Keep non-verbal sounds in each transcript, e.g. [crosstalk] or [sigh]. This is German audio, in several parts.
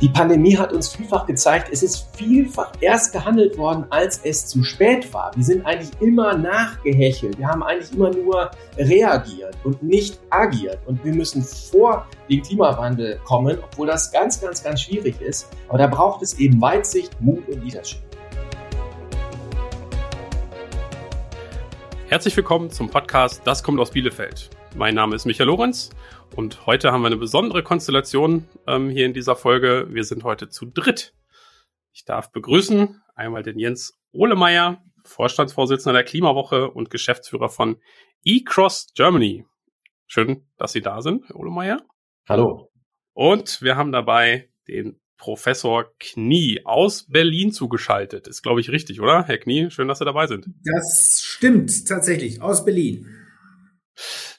Die Pandemie hat uns vielfach gezeigt, es ist vielfach erst gehandelt worden, als es zu spät war. Wir sind eigentlich immer nachgehechelt. Wir haben eigentlich immer nur reagiert und nicht agiert. Und wir müssen vor den Klimawandel kommen, obwohl das ganz, ganz, ganz schwierig ist. Aber da braucht es eben Weitsicht, Mut und Leadership. Herzlich willkommen zum Podcast Das kommt aus Bielefeld. Mein Name ist Michael Lorenz und heute haben wir eine besondere Konstellation ähm, hier in dieser Folge. Wir sind heute zu dritt. Ich darf begrüßen einmal den Jens Ohlemeier, Vorstandsvorsitzender der Klimawoche und Geschäftsführer von eCross Germany. Schön, dass Sie da sind, Herr Ohlemeier. Hallo. Und wir haben dabei den Professor Knie aus Berlin zugeschaltet. Ist, glaube ich, richtig, oder? Herr Knie, schön, dass Sie dabei sind. Das stimmt tatsächlich, aus Berlin.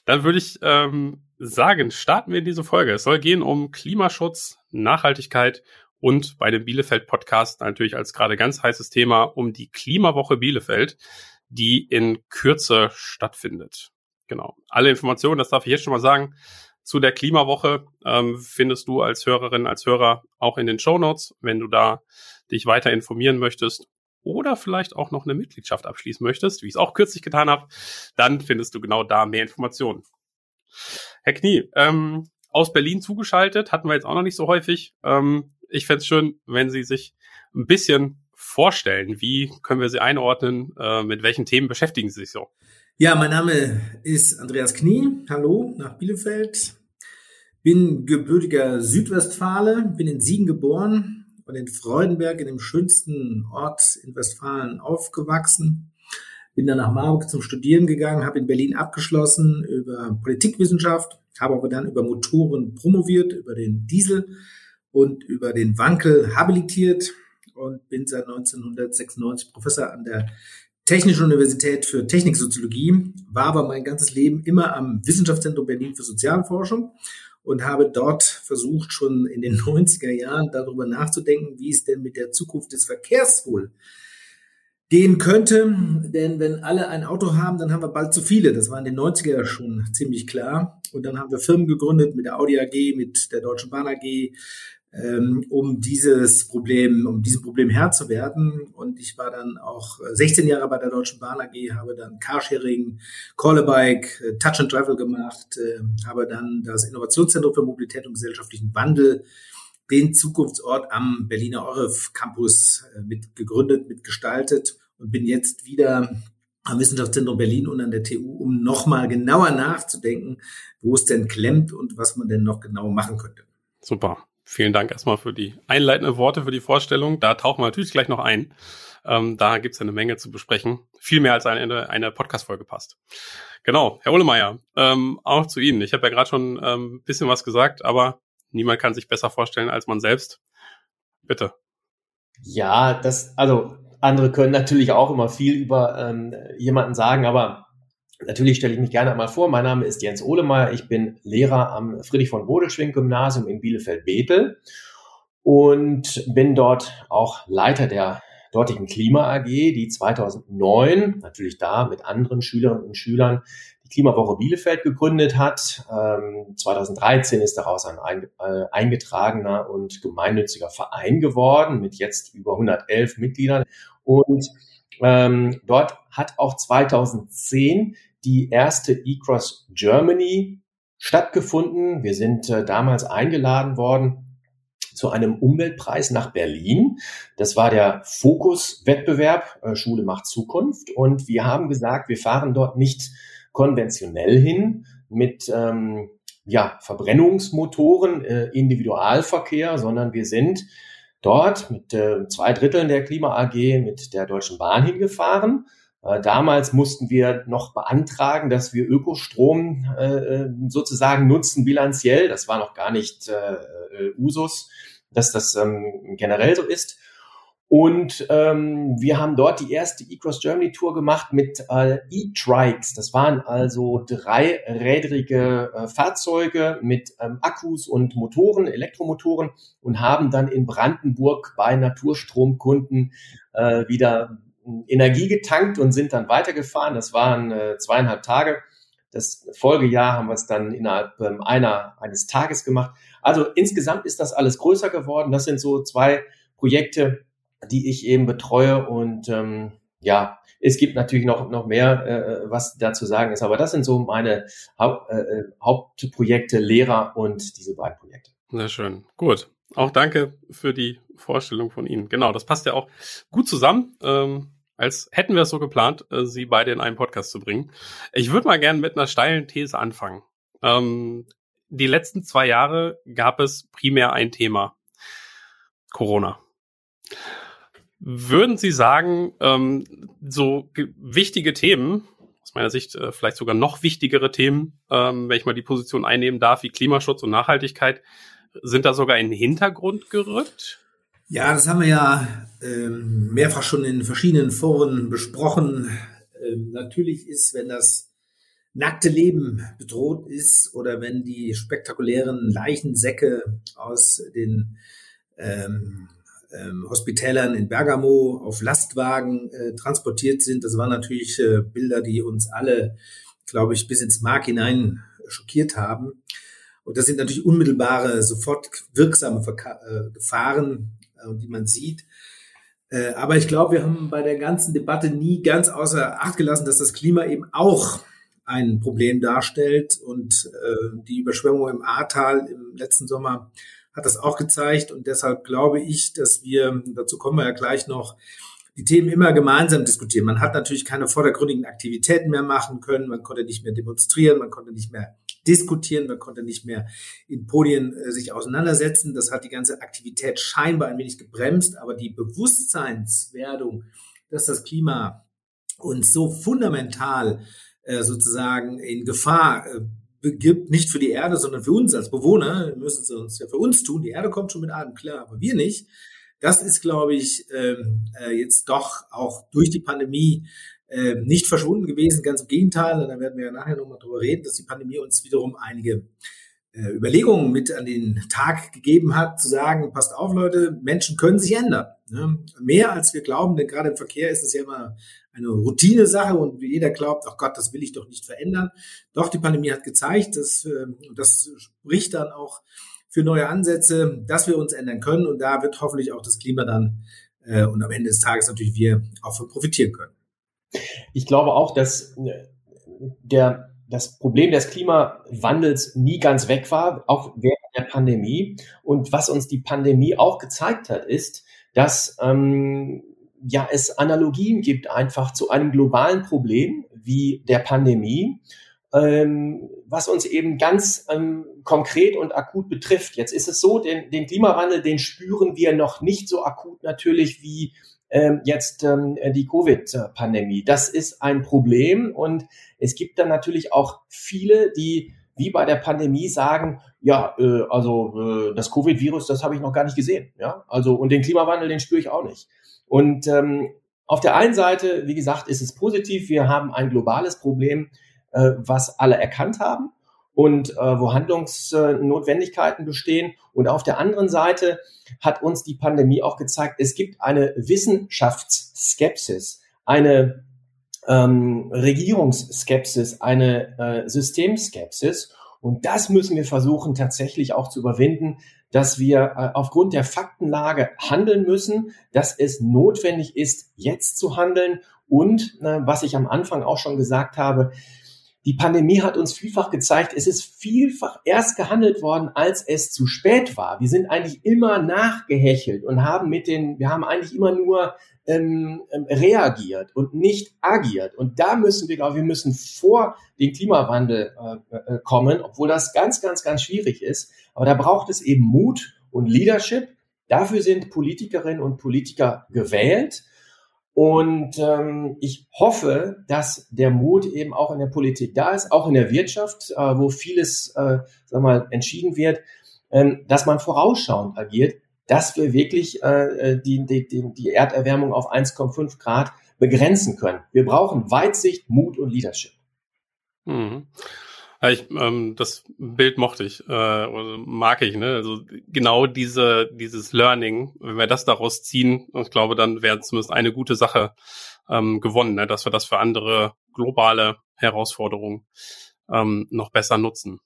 Dann würde ich ähm, sagen, starten wir in diese Folge. Es soll gehen um Klimaschutz, Nachhaltigkeit und bei dem Bielefeld Podcast natürlich als gerade ganz heißes Thema um die Klimawoche Bielefeld, die in Kürze stattfindet. Genau. Alle Informationen, das darf ich jetzt schon mal sagen, zu der Klimawoche ähm, findest du als Hörerin, als Hörer auch in den Show Notes, wenn du da dich weiter informieren möchtest oder vielleicht auch noch eine Mitgliedschaft abschließen möchtest, wie ich es auch kürzlich getan habe, dann findest du genau da mehr Informationen. Herr Knie, ähm, aus Berlin zugeschaltet, hatten wir jetzt auch noch nicht so häufig. Ähm, ich fände es schön, wenn Sie sich ein bisschen vorstellen. Wie können wir Sie einordnen? Äh, mit welchen Themen beschäftigen Sie sich so? Ja, mein Name ist Andreas Knie. Hallo nach Bielefeld. Bin gebürtiger Südwestfale, bin in Siegen geboren, und in Freudenberg, in dem schönsten Ort in Westfalen, aufgewachsen. Bin dann nach Marburg zum Studieren gegangen, habe in Berlin abgeschlossen über Politikwissenschaft, habe aber dann über Motoren promoviert, über den Diesel und über den Wankel habilitiert und bin seit 1996 Professor an der Technischen Universität für Techniksoziologie, war aber mein ganzes Leben immer am Wissenschaftszentrum Berlin für Sozialforschung und habe dort versucht, schon in den [laughs] 90er Jahren darüber nachzudenken, wie es denn mit der Zukunft des Verkehrs wohl gehen könnte. Denn wenn alle ein Auto haben, dann haben wir bald zu viele. Das war in den 90er schon ziemlich klar. Und dann haben wir Firmen gegründet mit der Audi AG, mit der Deutschen Bahn AG, ähm, um dieses Problem, um diesem Problem Herr zu werden. Und ich war dann auch 16 Jahre bei der Deutschen Bahn AG, habe dann Carsharing, Callabike, äh, Touch and Travel gemacht, äh, habe dann das Innovationszentrum für Mobilität und gesellschaftlichen Wandel, den Zukunftsort am Berliner Oref Campus äh, mit gegründet, mitgestaltet und bin jetzt wieder am Wissenschaftszentrum Berlin und an der TU, um nochmal genauer nachzudenken, wo es denn klemmt und was man denn noch genau machen könnte. Super. Vielen Dank erstmal für die einleitenden Worte, für die Vorstellung. Da tauchen wir natürlich gleich noch ein. Ähm, da gibt's ja eine Menge zu besprechen. Viel mehr als eine, eine Podcast-Folge passt. Genau, Herr Ohlemeier, ähm, auch zu Ihnen. Ich habe ja gerade schon ein ähm, bisschen was gesagt, aber niemand kann sich besser vorstellen als man selbst. Bitte. Ja, das, also andere können natürlich auch immer viel über ähm, jemanden sagen, aber Natürlich stelle ich mich gerne einmal vor. Mein Name ist Jens Ohlemeyer. Ich bin Lehrer am Friedrich von Bodelschwing Gymnasium in Bielefeld-Bethel und bin dort auch Leiter der dortigen Klima AG, die 2009 natürlich da mit anderen Schülerinnen und Schülern die Klimawoche Bielefeld gegründet hat. 2013 ähm, ist daraus ein äh, eingetragener und gemeinnütziger Verein geworden mit jetzt über 111 Mitgliedern und ähm, dort hat auch 2010 die erste eCross Germany stattgefunden. Wir sind äh, damals eingeladen worden zu einem Umweltpreis nach Berlin. Das war der Fokus-Wettbewerb äh, Schule macht Zukunft. Und wir haben gesagt, wir fahren dort nicht konventionell hin mit ähm, ja, Verbrennungsmotoren, äh, Individualverkehr, sondern wir sind dort mit äh, zwei Dritteln der Klima AG mit der Deutschen Bahn hingefahren damals mussten wir noch beantragen, dass wir Ökostrom äh, äh, sozusagen nutzen bilanziell. Das war noch gar nicht äh, Usus, dass das ähm, generell so ist. Und ähm, wir haben dort die erste E-Cross Germany Tour gemacht mit äh, E-Trikes. Das waren also dreirädrige äh, Fahrzeuge mit ähm, Akkus und Motoren, Elektromotoren und haben dann in Brandenburg bei Naturstromkunden äh, wieder Energie getankt und sind dann weitergefahren. Das waren äh, zweieinhalb Tage. Das Folgejahr haben wir es dann innerhalb ähm, einer, eines Tages gemacht. Also insgesamt ist das alles größer geworden. Das sind so zwei Projekte, die ich eben betreue und ähm, ja, es gibt natürlich noch, noch mehr, äh, was da zu sagen ist, aber das sind so meine Haupt, äh, äh, Hauptprojekte, Lehrer und diese beiden Projekte. Sehr schön. Gut. Auch danke für die Vorstellung von Ihnen. Genau, das passt ja auch gut zusammen. Ähm, als hätten wir es so geplant, äh, Sie beide in einen Podcast zu bringen. Ich würde mal gerne mit einer steilen These anfangen. Ähm, die letzten zwei Jahre gab es primär ein Thema. Corona. Würden Sie sagen, ähm, so wichtige Themen, aus meiner Sicht äh, vielleicht sogar noch wichtigere Themen, ähm, wenn ich mal die Position einnehmen darf, wie Klimaschutz und Nachhaltigkeit, sind da sogar in den Hintergrund gerückt? Ja, das haben wir ja ähm, mehrfach schon in verschiedenen Foren besprochen. Ähm, natürlich ist, wenn das nackte Leben bedroht ist oder wenn die spektakulären Leichensäcke aus den ähm, ähm, Hospitälern in Bergamo auf Lastwagen äh, transportiert sind. Das waren natürlich äh, Bilder, die uns alle, glaube ich, bis ins Mark hinein schockiert haben. Und das sind natürlich unmittelbare, sofort wirksame Verka äh, Gefahren, die man sieht. Äh, aber ich glaube, wir haben bei der ganzen Debatte nie ganz außer Acht gelassen, dass das Klima eben auch ein Problem darstellt und äh, die Überschwemmung im Ahrtal im letzten Sommer hat das auch gezeigt. Und deshalb glaube ich, dass wir, dazu kommen wir ja gleich noch, die Themen immer gemeinsam diskutieren. Man hat natürlich keine vordergründigen Aktivitäten mehr machen können, man konnte nicht mehr demonstrieren, man konnte nicht mehr diskutieren, man konnte nicht mehr in Podien äh, sich auseinandersetzen. Das hat die ganze Aktivität scheinbar ein wenig gebremst, aber die Bewusstseinswerdung, dass das Klima uns so fundamental äh, sozusagen in Gefahr äh, begibt, nicht für die Erde, sondern für uns als Bewohner, müssen sie uns ja für uns tun. Die Erde kommt schon mit Atem klar, aber wir nicht. Das ist, glaube ich, ähm, äh, jetzt doch auch durch die Pandemie äh, nicht verschwunden gewesen. Ganz im Gegenteil, da werden wir ja nachher nochmal drüber reden, dass die Pandemie uns wiederum einige äh, Überlegungen mit an den Tag gegeben hat, zu sagen, passt auf, Leute, Menschen können sich ändern. Ne? Mehr als wir glauben, denn gerade im Verkehr ist es ja immer eine Routine-Sache und jeder glaubt, ach Gott, das will ich doch nicht verändern. Doch, die Pandemie hat gezeigt, dass, äh, das spricht dann auch für neue Ansätze, dass wir uns ändern können und da wird hoffentlich auch das Klima dann äh, und am Ende des Tages natürlich wir auch von profitieren können. Ich glaube auch, dass äh, der, das Problem des Klimawandels nie ganz weg war, auch während der Pandemie. Und was uns die Pandemie auch gezeigt hat, ist, dass ähm, ja es Analogien gibt einfach zu einem globalen Problem wie der Pandemie, ähm, was uns eben ganz ähm, konkret und akut betrifft. Jetzt ist es so, den, den Klimawandel, den spüren wir noch nicht so akut natürlich wie jetzt ähm, die Covid-Pandemie. Das ist ein Problem und es gibt dann natürlich auch viele, die wie bei der Pandemie sagen, ja, äh, also äh, das Covid-Virus, das habe ich noch gar nicht gesehen. Ja, also und den Klimawandel, den spüre ich auch nicht. Und ähm, auf der einen Seite, wie gesagt, ist es positiv. Wir haben ein globales Problem, äh, was alle erkannt haben und äh, wo Handlungsnotwendigkeiten bestehen. Und auf der anderen Seite hat uns die Pandemie auch gezeigt, es gibt eine Wissenschaftsskepsis, eine ähm, Regierungsskepsis, eine äh, Systemskepsis. Und das müssen wir versuchen tatsächlich auch zu überwinden, dass wir äh, aufgrund der Faktenlage handeln müssen, dass es notwendig ist, jetzt zu handeln und, äh, was ich am Anfang auch schon gesagt habe, die Pandemie hat uns vielfach gezeigt, es ist vielfach erst gehandelt worden, als es zu spät war. Wir sind eigentlich immer nachgehechelt und haben mit den, wir haben eigentlich immer nur ähm, ähm, reagiert und nicht agiert. Und da müssen wir, glaube ich, wir müssen vor den Klimawandel äh, äh, kommen, obwohl das ganz, ganz, ganz schwierig ist. Aber da braucht es eben Mut und Leadership. Dafür sind Politikerinnen und Politiker gewählt. Und ähm, ich hoffe, dass der Mut eben auch in der Politik da ist, auch in der Wirtschaft, äh, wo vieles, äh, sag mal, entschieden wird, ähm, dass man vorausschauend agiert, dass wir wirklich äh, die, die, die Erderwärmung auf 1,5 Grad begrenzen können. Wir brauchen Weitsicht, Mut und Leadership. Mhm. Ja, ich, ähm, das Bild mochte ich, äh, mag ich, ne? Also genau diese, dieses Learning, wenn wir das daraus ziehen, ich glaube, dann wäre zumindest eine gute Sache ähm, gewonnen, ne? dass wir das für andere globale Herausforderungen ähm, noch besser nutzen.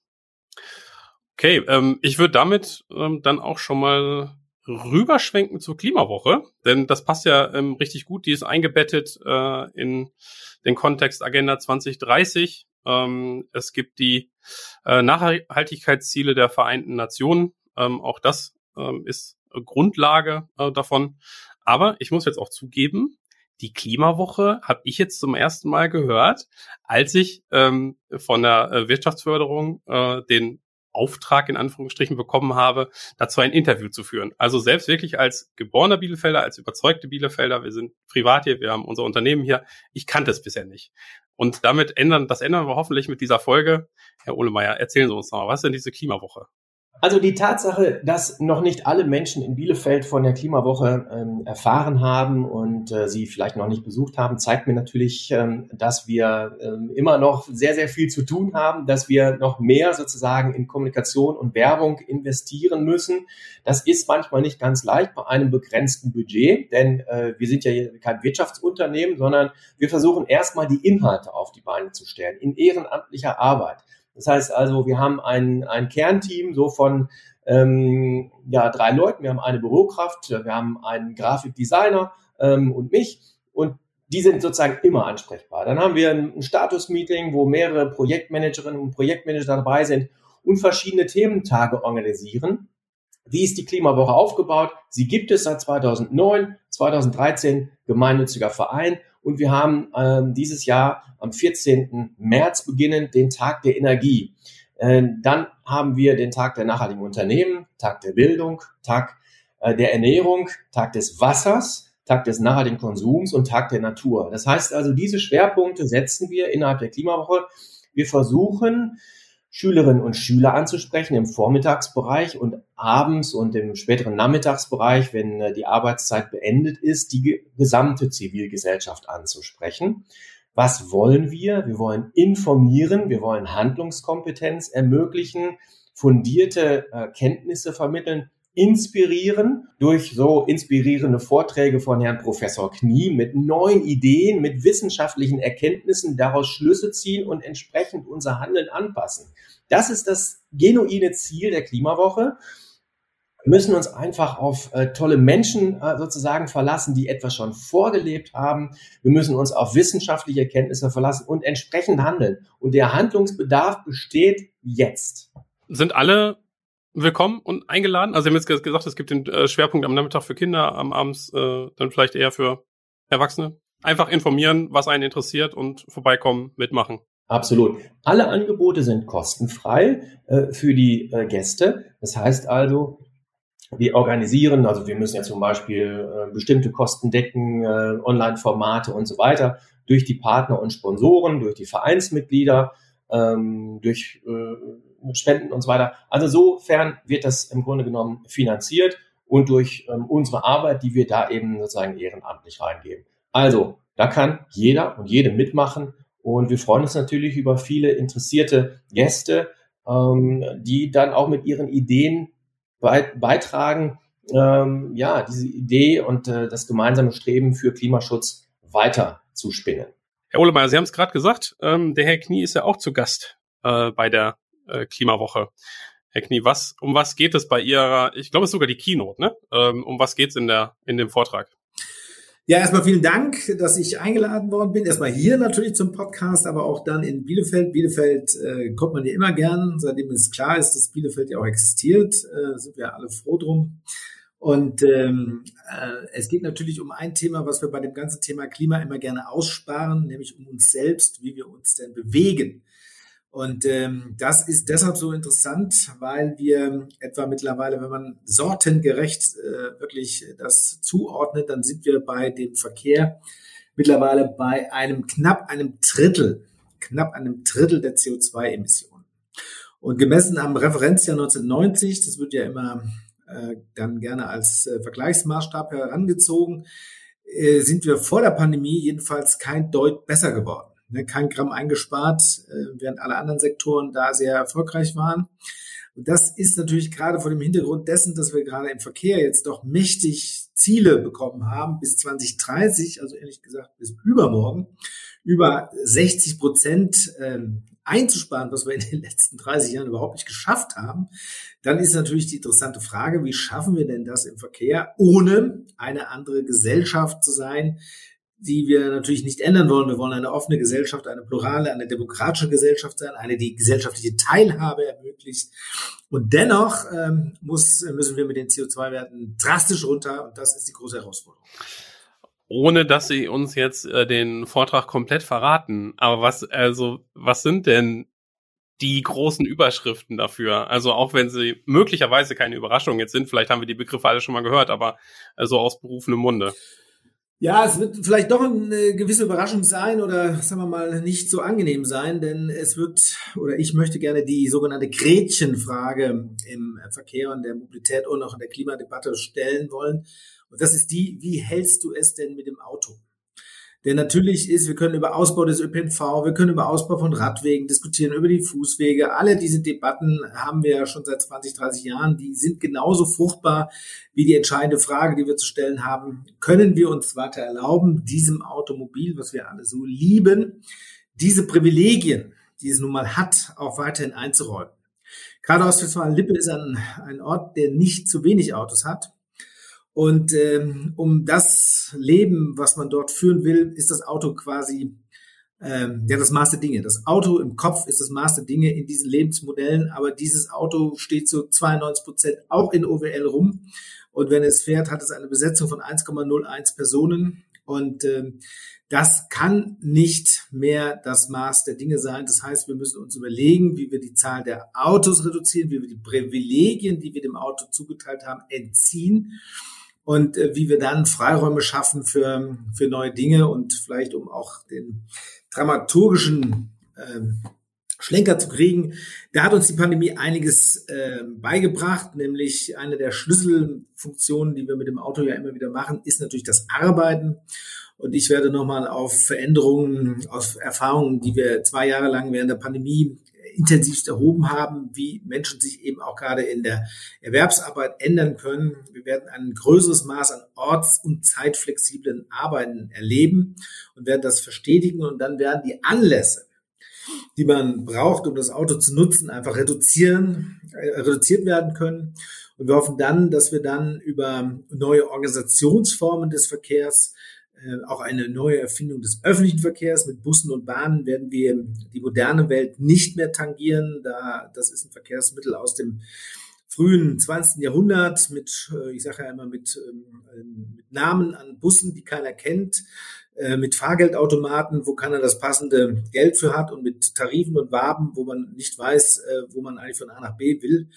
Okay, ähm, ich würde damit ähm, dann auch schon mal rüberschwenken zur Klimawoche, denn das passt ja ähm, richtig gut. Die ist eingebettet äh, in den Kontext Agenda 2030. Ähm, es gibt die äh, Nachhaltigkeitsziele der Vereinten Nationen. Ähm, auch das ähm, ist Grundlage äh, davon. Aber ich muss jetzt auch zugeben, die Klimawoche habe ich jetzt zum ersten Mal gehört, als ich ähm, von der äh, Wirtschaftsförderung äh, den Auftrag in Anführungsstrichen bekommen habe, dazu ein Interview zu führen. Also selbst wirklich als geborener Bielefelder, als überzeugte Bielefelder, wir sind privat hier, wir haben unser Unternehmen hier, ich kannte es bisher nicht. Und damit ändern, das ändern wir hoffentlich mit dieser Folge. Herr Ohlemeyer, erzählen Sie uns noch mal, was ist denn diese Klimawoche? Also die Tatsache, dass noch nicht alle Menschen in Bielefeld von der Klimawoche ähm, erfahren haben und äh, sie vielleicht noch nicht besucht haben, zeigt mir natürlich, ähm, dass wir ähm, immer noch sehr, sehr viel zu tun haben, dass wir noch mehr sozusagen in Kommunikation und Werbung investieren müssen. Das ist manchmal nicht ganz leicht bei einem begrenzten Budget, denn äh, wir sind ja kein Wirtschaftsunternehmen, sondern wir versuchen erstmal die Inhalte auf die Beine zu stellen, in ehrenamtlicher Arbeit. Das heißt also, wir haben ein, ein Kernteam so von ähm, ja, drei Leuten. Wir haben eine Bürokraft, wir haben einen Grafikdesigner ähm, und mich. Und die sind sozusagen immer ansprechbar. Dann haben wir ein Status-Meeting, wo mehrere Projektmanagerinnen und Projektmanager dabei sind und verschiedene Thementage organisieren. Wie ist die Klimawoche aufgebaut? Sie gibt es seit 2009, 2013, gemeinnütziger Verein. Und wir haben ähm, dieses Jahr am 14. März beginnend den Tag der Energie. Äh, dann haben wir den Tag der nachhaltigen Unternehmen, Tag der Bildung, Tag äh, der Ernährung, Tag des Wassers, Tag des nachhaltigen Konsums und Tag der Natur. Das heißt also, diese Schwerpunkte setzen wir innerhalb der Klimawoche. Wir versuchen, Schülerinnen und Schüler anzusprechen im Vormittagsbereich und abends und im späteren Nachmittagsbereich, wenn äh, die Arbeitszeit beendet ist, die gesamte Zivilgesellschaft anzusprechen. Was wollen wir? Wir wollen informieren, wir wollen Handlungskompetenz ermöglichen, fundierte äh, Kenntnisse vermitteln, inspirieren durch so inspirierende Vorträge von Herrn Professor Knie mit neuen Ideen, mit wissenschaftlichen Erkenntnissen, daraus Schlüsse ziehen und entsprechend unser Handeln anpassen. Das ist das genuine Ziel der Klimawoche. Wir müssen uns einfach auf äh, tolle Menschen äh, sozusagen verlassen, die etwas schon vorgelebt haben. Wir müssen uns auf wissenschaftliche Erkenntnisse verlassen und entsprechend handeln. Und der Handlungsbedarf besteht jetzt. Sind alle willkommen und eingeladen. Also Sie haben jetzt gesagt, es gibt den äh, Schwerpunkt am Nachmittag für Kinder, am Abends äh, dann vielleicht eher für Erwachsene. Einfach informieren, was einen interessiert und vorbeikommen, mitmachen. Absolut. Alle Angebote sind kostenfrei äh, für die äh, Gäste. Das heißt also, wir organisieren, also wir müssen ja zum Beispiel äh, bestimmte Kosten decken, äh, Online-Formate und so weiter, durch die Partner und Sponsoren, durch die Vereinsmitglieder, ähm, durch äh, Spenden und so weiter. Also sofern wird das im Grunde genommen finanziert und durch ähm, unsere Arbeit, die wir da eben sozusagen ehrenamtlich reingeben. Also, da kann jeder und jede mitmachen und wir freuen uns natürlich über viele interessierte Gäste, ähm, die dann auch mit ihren Ideen beitragen, ähm, ja, diese Idee und äh, das gemeinsame Streben für Klimaschutz weiter zu spinnen. Herr Ohlemeyer, Sie haben es gerade gesagt, ähm, der Herr Knie ist ja auch zu Gast äh, bei der äh, Klimawoche. Herr Knie, was, um was geht es bei Ihrer, ich glaube, es ist sogar die Keynote, ne? Ähm, um was geht es in, der, in dem Vortrag? Ja, erstmal vielen Dank, dass ich eingeladen worden bin. Erstmal hier natürlich zum Podcast, aber auch dann in Bielefeld. Bielefeld äh, kommt man ja immer gern, seitdem es klar ist, dass Bielefeld ja auch existiert, äh, sind wir alle froh drum. Und ähm, äh, es geht natürlich um ein Thema, was wir bei dem ganzen Thema Klima immer gerne aussparen, nämlich um uns selbst, wie wir uns denn bewegen. Und ähm, das ist deshalb so interessant, weil wir etwa mittlerweile, wenn man sortengerecht äh, wirklich das zuordnet, dann sind wir bei dem Verkehr mittlerweile bei einem knapp einem Drittel, knapp einem Drittel der CO2-Emissionen. Und gemessen am Referenzjahr 1990, das wird ja immer äh, dann gerne als äh, Vergleichsmaßstab herangezogen, äh, sind wir vor der Pandemie jedenfalls kein Deut besser geworden ne, kein Gramm eingespart, äh, während alle anderen Sektoren da sehr erfolgreich waren. Und das ist natürlich gerade vor dem Hintergrund dessen, dass wir gerade im Verkehr jetzt doch mächtig Ziele bekommen haben bis 2030, also ehrlich gesagt bis übermorgen, über 60 Prozent ähm, einzusparen, was wir in den letzten 30 Jahren überhaupt nicht geschafft haben, dann ist natürlich die interessante Frage, wie schaffen wir denn das im Verkehr, ohne eine andere Gesellschaft zu sein, die wir natürlich nicht ändern wollen. Wir wollen eine offene Gesellschaft, eine plurale, eine demokratische Gesellschaft sein, eine, die gesellschaftliche Teilhabe ermöglicht. Und dennoch ähm, muss, müssen wir mit den CO2-Werten drastisch runter und das ist die große Herausforderung. Ohne dass Sie uns jetzt äh, den Vortrag komplett verraten, aber was, also, was sind denn die großen Überschriften dafür? Also auch wenn sie möglicherweise keine Überraschung jetzt sind, vielleicht haben wir die Begriffe alle schon mal gehört, aber so also aus berufenem Munde. Ja, es wird vielleicht doch eine gewisse Überraschung sein oder sagen wir mal nicht so angenehm sein, denn es wird oder ich möchte gerne die sogenannte Gretchenfrage im Verkehr und der Mobilität und auch in der Klimadebatte stellen wollen. Und das ist die, wie hältst du es denn mit dem Auto? Der natürlich ist, wir können über Ausbau des ÖPNV, wir können über Ausbau von Radwegen diskutieren, über die Fußwege. Alle diese Debatten haben wir ja schon seit 20, 30 Jahren. Die sind genauso fruchtbar wie die entscheidende Frage, die wir zu stellen haben. Können wir uns weiter erlauben, diesem Automobil, was wir alle so lieben, diese Privilegien, die es nun mal hat, auch weiterhin einzuräumen? Gerade Ostwestfalen-Lippe ist ein, ein Ort, der nicht zu wenig Autos hat. Und ähm, um das Leben, was man dort führen will, ist das Auto quasi ähm, ja das Maß der Dinge. Das Auto im Kopf ist das Maß der Dinge in diesen Lebensmodellen, aber dieses Auto steht zu 92 Prozent auch in OWL rum. Und wenn es fährt, hat es eine Besetzung von 1,01 Personen. Und ähm, das kann nicht mehr das Maß der Dinge sein. Das heißt, wir müssen uns überlegen, wie wir die Zahl der Autos reduzieren, wie wir die Privilegien, die wir dem Auto zugeteilt haben, entziehen und äh, wie wir dann Freiräume schaffen für, für neue Dinge und vielleicht um auch den dramaturgischen ähm, Schlenker zu kriegen. Da hat uns die Pandemie einiges äh, beigebracht, nämlich eine der Schlüsselfunktionen, die wir mit dem Auto ja immer wieder machen, ist natürlich das Arbeiten. Und ich werde nochmal auf Veränderungen, auf Erfahrungen, die wir zwei Jahre lang während der Pandemie intensivst erhoben haben, wie Menschen sich eben auch gerade in der Erwerbsarbeit ändern können. Wir werden ein größeres Maß an orts- und zeitflexiblen Arbeiten erleben und werden das verstetigen und dann werden die Anlässe, die man braucht, um das Auto zu nutzen, einfach reduzieren, äh, reduziert werden können. Und wir hoffen dann, dass wir dann über neue Organisationsformen des Verkehrs auch eine neue Erfindung des öffentlichen Verkehrs. Mit Bussen und Bahnen werden wir die moderne Welt nicht mehr tangieren. Da, das ist ein Verkehrsmittel aus dem frühen 20. Jahrhundert mit, äh, ich sage ja immer, mit, ähm, mit Namen an Bussen, die keiner kennt, äh, mit Fahrgeldautomaten, wo keiner das passende Geld für hat und mit Tarifen und Waben, wo man nicht weiß, wo man eigentlich von A nach B will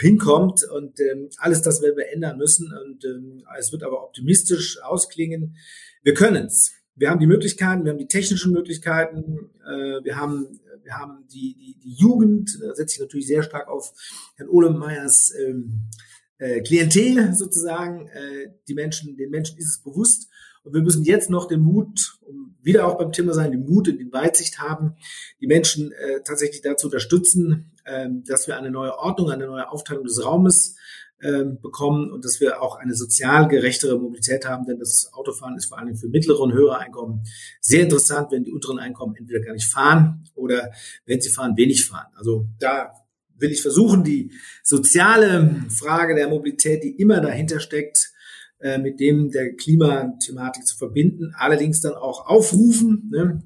hinkommt und ähm, alles das werden wir ändern müssen und ähm, es wird aber optimistisch ausklingen. Wir können es. Wir haben die Möglichkeiten, wir haben die technischen Möglichkeiten, äh, wir haben wir haben die, die, die Jugend, da setze ich natürlich sehr stark auf Herrn Ohlemeyers ähm, äh, Klientel sozusagen. Äh, die Menschen, den Menschen ist es bewusst und wir müssen jetzt noch den Mut, um wieder auch beim Thema sein, den Mut und die Weitsicht haben, die Menschen äh, tatsächlich dazu unterstützen, äh, dass wir eine neue Ordnung, eine neue Aufteilung des Raumes bekommen und dass wir auch eine sozial gerechtere Mobilität haben, denn das Autofahren ist vor allem für mittlere und höhere Einkommen sehr interessant, wenn die unteren Einkommen entweder gar nicht fahren oder wenn sie fahren, wenig fahren. Also da will ich versuchen, die soziale Frage der Mobilität, die immer dahinter steckt, äh, mit dem der Klimathematik zu verbinden, allerdings dann auch aufrufen, ne?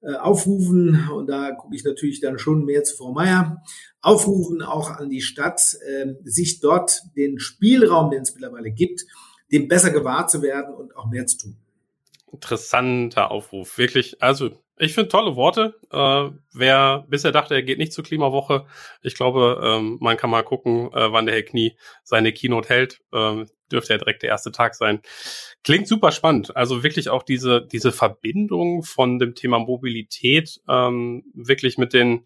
Äh, aufrufen, und da gucke ich natürlich dann schon mehr zu Frau Meier, aufrufen auch an die Stadt, äh, sich dort den Spielraum, den es mittlerweile gibt, dem besser gewahrt zu werden und auch mehr zu tun. Interessanter Aufruf, wirklich. Also ich finde tolle Worte. Äh, wer bisher dachte, er geht nicht zur Klimawoche, ich glaube, ähm, man kann mal gucken, äh, wann der Herr Knie seine Keynote hält. Ähm, dürfte ja direkt der erste Tag sein. Klingt super spannend. Also wirklich auch diese, diese Verbindung von dem Thema Mobilität ähm, wirklich mit den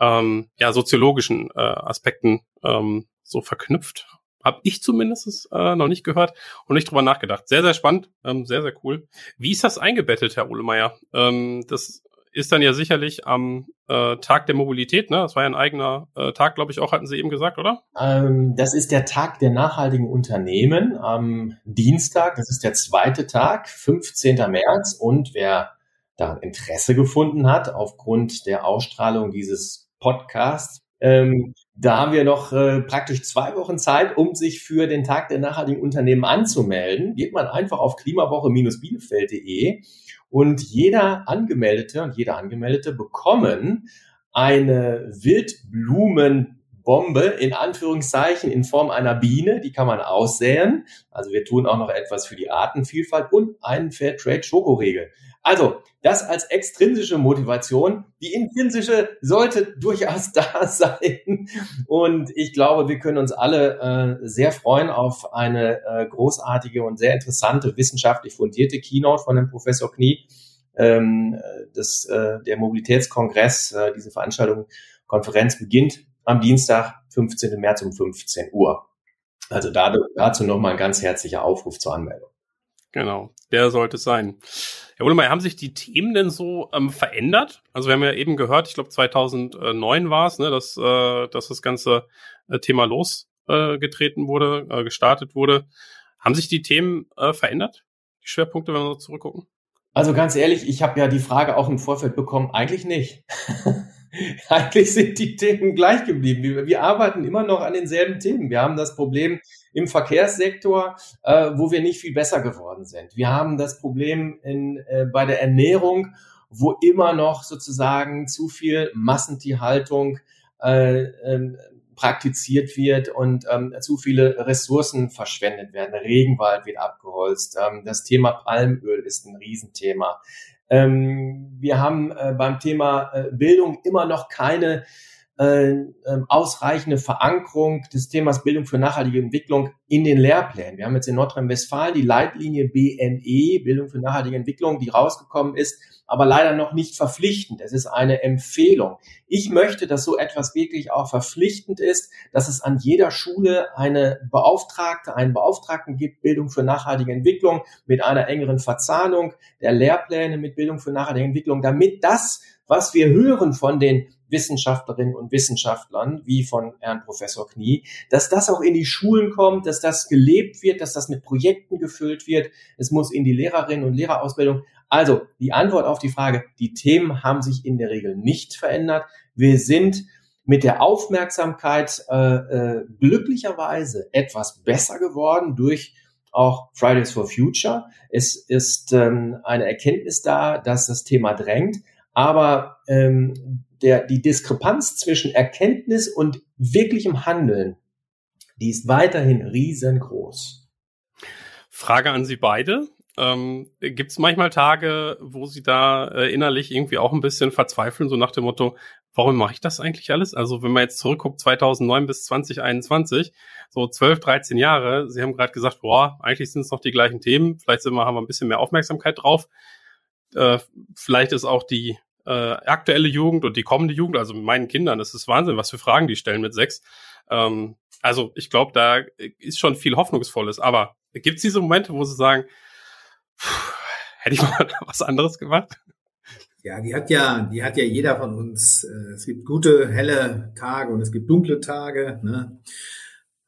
ähm, ja, soziologischen äh, Aspekten ähm, so verknüpft. Hab ich zumindest äh, noch nicht gehört und nicht drüber nachgedacht. Sehr, sehr spannend, ähm, sehr, sehr cool. Wie ist das eingebettet, Herr Ohlemeier? Ähm, das ist dann ja sicherlich am äh, Tag der Mobilität, ne? Das war ja ein eigener äh, Tag, glaube ich, auch, hatten Sie eben gesagt, oder? Ähm, das ist der Tag der nachhaltigen Unternehmen am Dienstag. Das ist der zweite Tag, 15. März. Und wer daran Interesse gefunden hat aufgrund der Ausstrahlung dieses Podcasts. Ähm, da haben wir noch äh, praktisch zwei Wochen Zeit, um sich für den Tag der nachhaltigen Unternehmen anzumelden. Geht man einfach auf klimawoche-bielefeld.de und jeder Angemeldete und jeder Angemeldete bekommen eine Wildblumenbombe in Anführungszeichen in Form einer Biene, die kann man aussäen. Also wir tun auch noch etwas für die Artenvielfalt und einen Fairtrade Schokoriegel. Also, das als extrinsische Motivation. Die intrinsische sollte [laughs] durchaus da sein. Und ich glaube, wir können uns alle äh, sehr freuen auf eine äh, großartige und sehr interessante, wissenschaftlich fundierte Keynote von dem Professor Knie. Ähm, das, äh, der Mobilitätskongress, äh, diese Veranstaltung, Konferenz beginnt am Dienstag, 15. März um 15 Uhr. Also dazu nochmal ein ganz herzlicher Aufruf zur Anmeldung. Genau, der sollte es sein. Herr Uhlemeyer, haben sich die Themen denn so ähm, verändert? Also wir haben ja eben gehört, ich glaube 2009 war es, ne, dass, äh, dass das ganze äh, Thema losgetreten äh, wurde, äh, gestartet wurde. Haben sich die Themen äh, verändert? Die Schwerpunkte, wenn wir so zurückgucken? Also ganz ehrlich, ich habe ja die Frage auch im Vorfeld bekommen, eigentlich nicht. [laughs] eigentlich sind die Themen gleich geblieben. Wir, wir, arbeiten immer noch an denselben Themen. Wir haben das Problem im Verkehrssektor, äh, wo wir nicht viel besser geworden sind. Wir haben das Problem in, äh, bei der Ernährung, wo immer noch sozusagen zu viel Massentierhaltung äh, äh, praktiziert wird und ähm, zu viele Ressourcen verschwendet werden. Regenwald wird abgeholzt. Ähm, das Thema Palmöl ist ein Riesenthema. Ähm, wir haben äh, beim Thema äh, Bildung immer noch keine äh, ähm, ausreichende Verankerung des Themas Bildung für nachhaltige Entwicklung in den Lehrplänen. Wir haben jetzt in Nordrhein-Westfalen die Leitlinie BNE, Bildung für nachhaltige Entwicklung, die rausgekommen ist, aber leider noch nicht verpflichtend. Es ist eine Empfehlung. Ich möchte, dass so etwas wirklich auch verpflichtend ist, dass es an jeder Schule eine Beauftragte, einen Beauftragten gibt, Bildung für nachhaltige Entwicklung mit einer engeren Verzahnung der Lehrpläne mit Bildung für nachhaltige Entwicklung, damit das, was wir hören von den Wissenschaftlerinnen und Wissenschaftlern, wie von Herrn Professor Knie, dass das auch in die Schulen kommt, dass das gelebt wird, dass das mit Projekten gefüllt wird. Es muss in die Lehrerinnen und Lehrerausbildung. Also die Antwort auf die Frage, die Themen haben sich in der Regel nicht verändert. Wir sind mit der Aufmerksamkeit äh, äh, glücklicherweise etwas besser geworden durch auch Fridays for Future. Es ist ähm, eine Erkenntnis da, dass das Thema drängt. Aber ähm, der, die Diskrepanz zwischen Erkenntnis und wirklichem Handeln, die ist weiterhin riesengroß. Frage an Sie beide. Ähm, Gibt es manchmal Tage, wo Sie da äh, innerlich irgendwie auch ein bisschen verzweifeln, so nach dem Motto, warum mache ich das eigentlich alles? Also wenn man jetzt zurückguckt, 2009 bis 2021, so 12, 13 Jahre, Sie haben gerade gesagt, boah, eigentlich sind es noch die gleichen Themen, vielleicht sind wir, haben wir ein bisschen mehr Aufmerksamkeit drauf. Äh, vielleicht ist auch die äh, aktuelle Jugend und die kommende Jugend, also meinen Kindern, das ist Wahnsinn, was für Fragen die stellen mit sechs. Ähm, also ich glaube, da ist schon viel Hoffnungsvolles. Aber gibt es diese Momente, wo sie sagen, pff, hätte ich mal [laughs] was anderes gemacht? Ja, die hat ja, die hat ja jeder von uns. Äh, es gibt gute, helle Tage und es gibt dunkle Tage. Ne?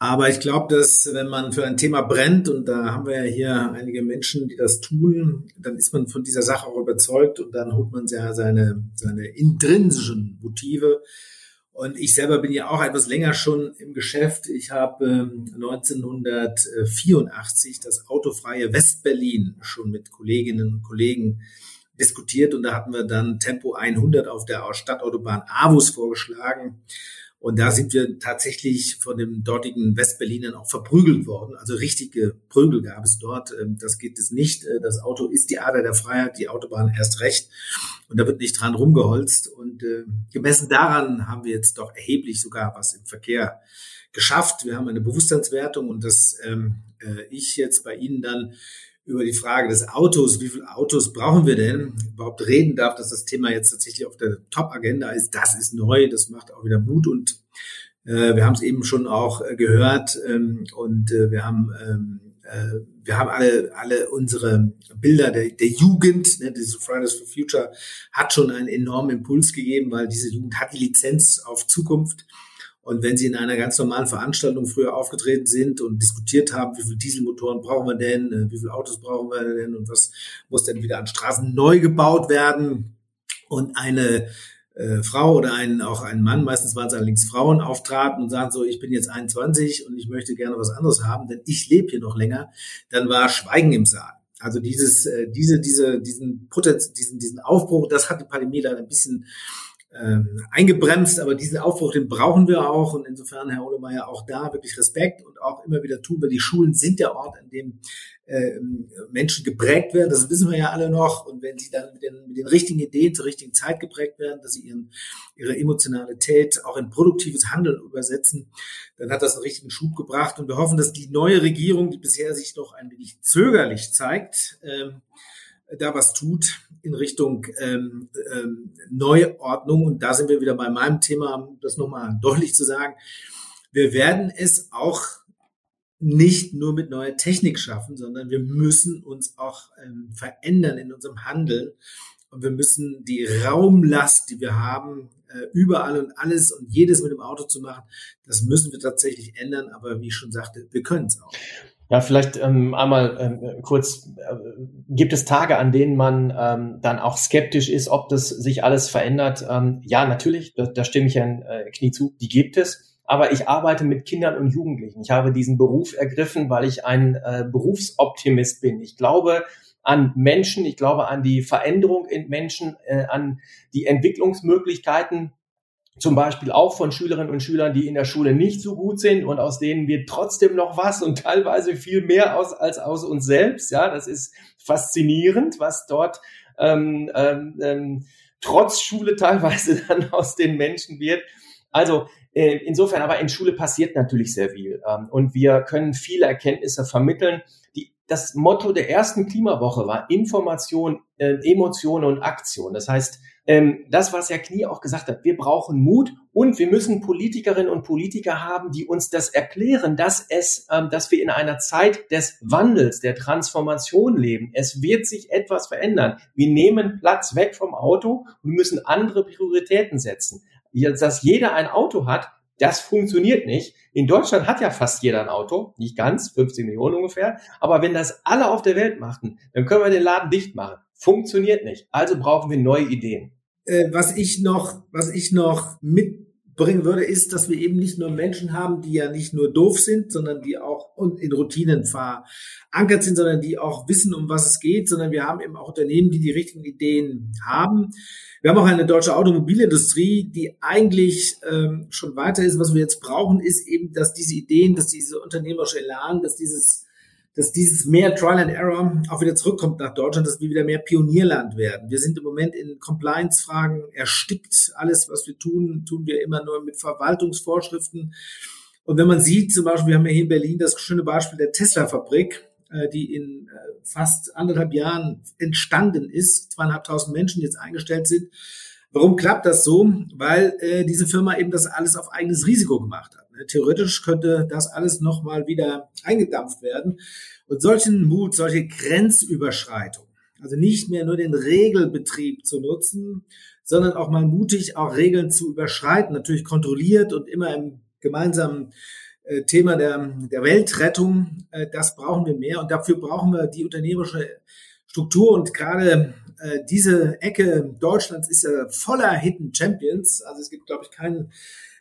Aber ich glaube, dass wenn man für ein Thema brennt, und da haben wir ja hier einige Menschen, die das tun, dann ist man von dieser Sache auch überzeugt und dann holt man ja seine, seine intrinsischen Motive. Und ich selber bin ja auch etwas länger schon im Geschäft. Ich habe ähm, 1984 das autofreie Westberlin schon mit Kolleginnen und Kollegen diskutiert und da hatten wir dann Tempo 100 auf der Stadtautobahn Avus vorgeschlagen. Und da sind wir tatsächlich von den dortigen Westberlinern auch verprügelt worden. Also richtige Prügel gab es dort. Ähm, das geht es nicht. Äh, das Auto ist die Ader der Freiheit, die Autobahn erst recht. Und da wird nicht dran rumgeholzt. Und äh, gemessen daran haben wir jetzt doch erheblich sogar was im Verkehr geschafft. Wir haben eine Bewusstseinswertung und dass ähm, äh, ich jetzt bei Ihnen dann über die Frage des Autos, wie viele Autos brauchen wir denn, überhaupt reden darf, dass das Thema jetzt tatsächlich auf der Top-Agenda ist. Das ist neu, das macht auch wieder Mut und äh, wir haben es eben schon auch äh, gehört ähm, und äh, wir haben ähm, äh, wir haben alle alle unsere Bilder der, der Jugend, ne, diese Fridays for Future hat schon einen enormen Impuls gegeben, weil diese Jugend hat die Lizenz auf Zukunft Und wenn Sie in einer ganz normalen Veranstaltung früher aufgetreten sind und diskutiert haben, wie viele Dieselmotoren brauchen wir denn, äh, wie viele Autos brauchen wir denn und was muss denn wieder an Straßen neu gebaut werden und eine äh, Frau oder ein, auch ein Mann, meistens waren es allerdings Frauen, auftraten und sagen so, ich bin jetzt 21 und ich möchte gerne was anderes haben, denn ich lebe hier noch länger, dann war Schweigen im Saal. Also dieses, äh, diese, diese, diesen Potenz, diesen, diesen Aufbruch, das hat die Pandemie leider ein bisschen ähm, eingebremst, aber diesen Aufbruch, den brauchen wir auch. Und insofern, Herr Ohlemeyer, auch da wirklich Respekt und auch immer wieder tun, weil die Schulen sind der Ort, an dem äh, Menschen geprägt werden. Das wissen wir ja alle noch. Und wenn sie dann mit den, mit den richtigen Ideen zur richtigen Zeit geprägt werden, dass sie ihren, ihre Emotionalität auch in produktives Handeln übersetzen, dann hat das einen richtigen Schub gebracht. Und wir hoffen, dass die neue Regierung, die bisher sich noch ein wenig zögerlich zeigt, ähm, da was tut in Richtung ähm, ähm, Neuordnung. Und da sind wir wieder bei meinem Thema, um das nochmal [laughs] deutlich zu sagen. Wir werden es auch nicht nur mit neuer Technik schaffen, sondern wir müssen uns auch ähm, verändern in unserem Handeln. Und wir müssen die Raumlast, die wir haben, äh, überall und alles und jedes mit dem Auto zu machen, das müssen wir tatsächlich ändern. Aber wie ich schon sagte, wir können es auch. Ja, vielleicht ähm, einmal ähm, kurz, äh, gibt es Tage, an denen man ähm, dann auch skeptisch ist, ob das sich alles verändert? Ähm, ja, natürlich, da, da stimme ich Herrn äh, Knie zu, die gibt es. Aber ich arbeite mit Kindern und Jugendlichen. Ich habe diesen Beruf ergriffen, weil ich ein äh, Berufsoptimist bin. Ich glaube an Menschen, ich glaube an die Veränderung in Menschen, äh, an die Entwicklungsmöglichkeiten zum Beispiel auch von Schülerinnen und Schülern, die in der Schule nicht so gut sind und aus denen wird trotzdem noch was und teilweise viel mehr aus als aus uns selbst. Ja, das ist faszinierend, was dort ähm, ähm, ähm trotz Schule teilweise [laughs] dann aus den Menschen wird. Also äh, insofern, aber in Schule passiert natürlich sehr viel ähm, und wir können viele Erkenntnisse vermitteln. Die, das Motto der ersten Klimawoche war Information, äh, Emotionen und Aktion. Das heißt, ähm, das, was Herr Knie auch gesagt hat, wir brauchen Mut und wir müssen Politikerinnen und Politiker haben, die uns das erklären, dass es, ähm, dass wir in einer Zeit des Wandels, der Transformation leben. Es wird sich etwas verändern. Wir nehmen Platz weg vom Auto und müssen andere Prioritäten setzen. Dass jeder ein Auto hat, das funktioniert nicht. In Deutschland hat ja fast jeder ein Auto, nicht ganz, 50 Millionen ungefähr. Aber wenn das alle auf der Welt machten, dann können wir den Laden dicht machen. Funktioniert nicht. Also brauchen wir neue Ideen. Äh, was ich noch, was ich noch mitbringen würde, ist, dass wir eben nicht nur Menschen haben, die ja nicht nur doof sind, sondern die auch in Routinen verankert sind, sondern die auch wissen, um was es geht, sondern wir haben eben auch Unternehmen, die die richtigen Ideen haben. Wir haben auch eine deutsche Automobilindustrie, die eigentlich ähm, schon weiter ist. Was wir jetzt brauchen, ist eben, dass diese Ideen, dass diese unternehmerische Elan, dass dieses dass dieses mehr Trial and Error auch wieder zurückkommt nach Deutschland, dass wir wieder mehr Pionierland werden. Wir sind im Moment in Compliance-Fragen erstickt. Alles, was wir tun, tun wir immer nur mit Verwaltungsvorschriften. Und wenn man sieht, zum Beispiel, wir haben ja hier in Berlin das schöne Beispiel der Tesla-Fabrik, äh, die in äh, fast anderthalb Jahren entstanden ist, zweieinhalbtausend Menschen jetzt eingestellt sind. Warum klappt das so? Weil äh, diese Firma eben das alles auf eigenes Risiko gemacht hat. Theoretisch könnte das alles nochmal wieder eingedampft werden. Und solchen Mut, solche Grenzüberschreitung, also nicht mehr nur den Regelbetrieb zu nutzen, sondern auch mal mutig auch Regeln zu überschreiten, natürlich kontrolliert und immer im gemeinsamen äh, Thema der, der Weltrettung, äh, das brauchen wir mehr und dafür brauchen wir die unternehmerische Struktur und gerade äh, diese Ecke Deutschlands ist ja voller Hidden Champions. Also es gibt, glaube ich, keinen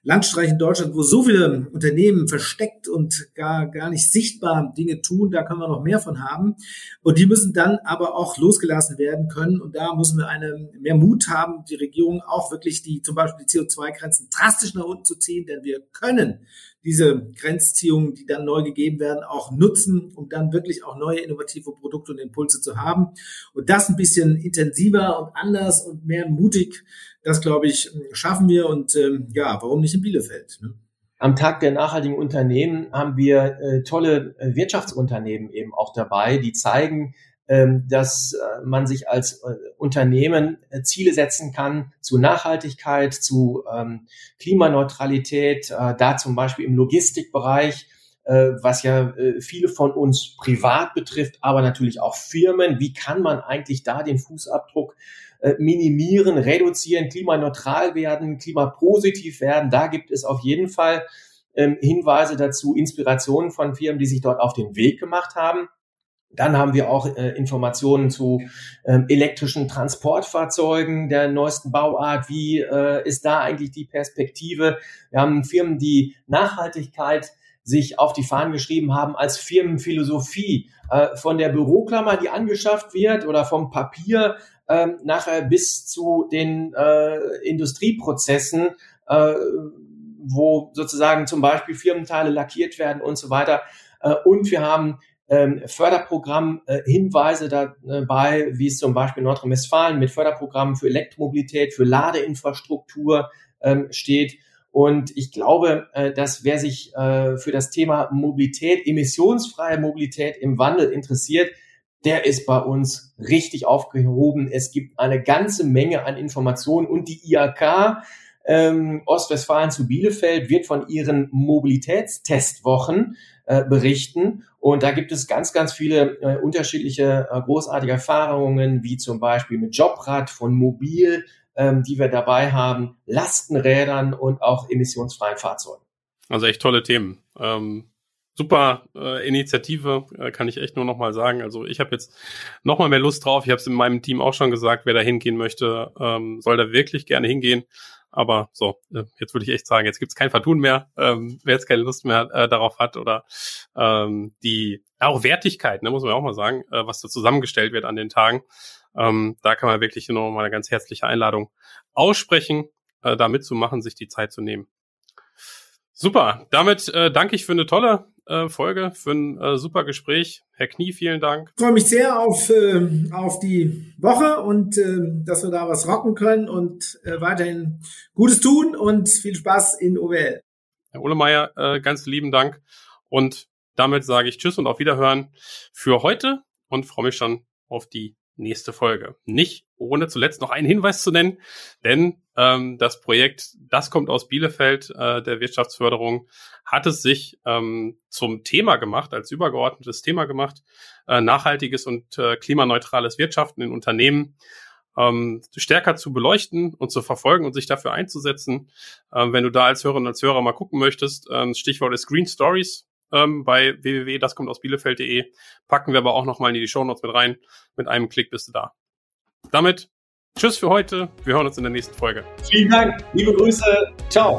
Landstreich in Deutschland, wo so viele Unternehmen versteckt und gar, gar nicht sichtbar Dinge tun, da können wir noch mehr von haben. Und die müssen dann aber auch losgelassen werden können. Und da müssen wir eine, mehr Mut haben, die Regierung auch wirklich die, zum Beispiel die CO2-Grenzen drastisch nach unten zu ziehen, denn wir können diese Grenzziehungen, die dann neu gegeben werden, auch nutzen, um dann wirklich auch neue innovative Produkte und Impulse zu haben. Und das ein bisschen intensiver und anders und mehr mutig das, glaube ich, schaffen wir und ähm, ja, warum nicht in Bielefeld? Ne? Am Tag der nachhaltigen Unternehmen haben wir äh, tolle äh, Wirtschaftsunternehmen eben auch dabei, die zeigen, ähm, dass äh, man sich als äh, Unternehmen Ziele setzen kann zu Nachhaltigkeit, zu ähm, Klimaneutralität, da zum Beispiel im Logistikbereich, was ja äh, viele von uns privat betrifft, aber natürlich auch Firmen. Wie kann man eigentlich da den Fußabdruck äh, minimieren, reduzieren, klimaneutral werden, klimapositiv werden. Da gibt es auf jeden Fall ähm, Hinweise dazu, Inspirationen von Firmen, die sich dort auf den Weg gemacht haben. Dann haben wir auch äh, Informationen zu ähm, elektrischen Transportfahrzeugen der neuesten Bauart. Wie äh, ist da eigentlich die Perspektive? Wir haben Firmen, die Nachhaltigkeit sich auf die Fahnen geschrieben haben als Firmenphilosophie. Äh, von der Büroklammer, die angeschafft wird oder vom Papier äh, nachher bis zu den äh, Industrieprozessen, äh, wo sozusagen zum Beispiel Firmenteile lackiert werden und so weiter. Äh, und wir haben ähm, Förderprogramm äh, Hinweise dabei, wie es zum Beispiel Nordrhein-Westfalen mit Förderprogrammen für Elektromobilität, für Ladeinfrastruktur ähm, steht. Und ich glaube, äh, dass wer sich äh, für das Thema Mobilität, emissionsfreie Mobilität im Wandel interessiert, der ist bei uns richtig aufgehoben. Es gibt eine ganze Menge an Informationen und die IAK ähm, Ostwestfalen zu Bielefeld wird von ihren Mobilitätstestwochen äh, berichten. Und da gibt es ganz, ganz viele äh, unterschiedliche äh, großartige Erfahrungen, wie zum Beispiel mit Jobrad von Mobil, ähm, die wir dabei haben, Lastenrädern und auch emissionsfreien Fahrzeugen. Also echt tolle Themen. Ähm, super äh, Initiative, äh, kann ich echt nur noch mal sagen. Also ich habe jetzt noch mal mehr Lust drauf. Ich habe es in meinem Team auch schon gesagt, wer da hingehen möchte, ähm, soll da wirklich gerne hingehen. Aber so, äh, jetzt würde ich echt sagen, jetzt gibt's kein Vertun mehr, ähm, wer jetzt keine Lust mehr äh, darauf hat oder ähm, die auch Wertigkeit, ne, muss man auch mal sagen, äh, was da zusammengestellt wird an den Tagen. Ähm, da kann man wirklich nur mal eine ganz herzliche Einladung aussprechen, äh, da mitzumachen, sich die Zeit zu nehmen. Super, damit äh, danke ich für eine tolle äh, Folge, für ein äh, super Gespräch. Herr Knie, vielen Dank. Ich freue mich sehr auf, äh, auf die Woche und äh, dass wir da was rocken können und äh, weiterhin Gutes tun und viel Spaß in OWL. Herr Ohlemeier, äh, ganz lieben Dank und damit sage ich Tschüss und auf Wiederhören für heute und freue mich schon auf die nächste Folge. Nicht ohne zuletzt noch einen Hinweis zu nennen, denn ähm, das Projekt, das kommt aus Bielefeld, äh, der Wirtschaftsförderung, hat es sich ähm, zum Thema gemacht, als übergeordnetes Thema gemacht, äh, nachhaltiges und äh, klimaneutrales Wirtschaften in Unternehmen ähm, stärker zu beleuchten und zu verfolgen und sich dafür einzusetzen. Ähm, wenn du da als Hörerin als Hörer mal gucken möchtest, ähm, Stichwort ist Green Stories ähm, bei www.daskommt-aus-bielefeld.de. Packen wir aber auch nochmal in die Show Notes mit rein. Mit einem Klick bist du da. Damit Tschüss für heute. Wir hören uns in der nächsten Folge. Vielen Dank. Liebe Grüße. Ciao.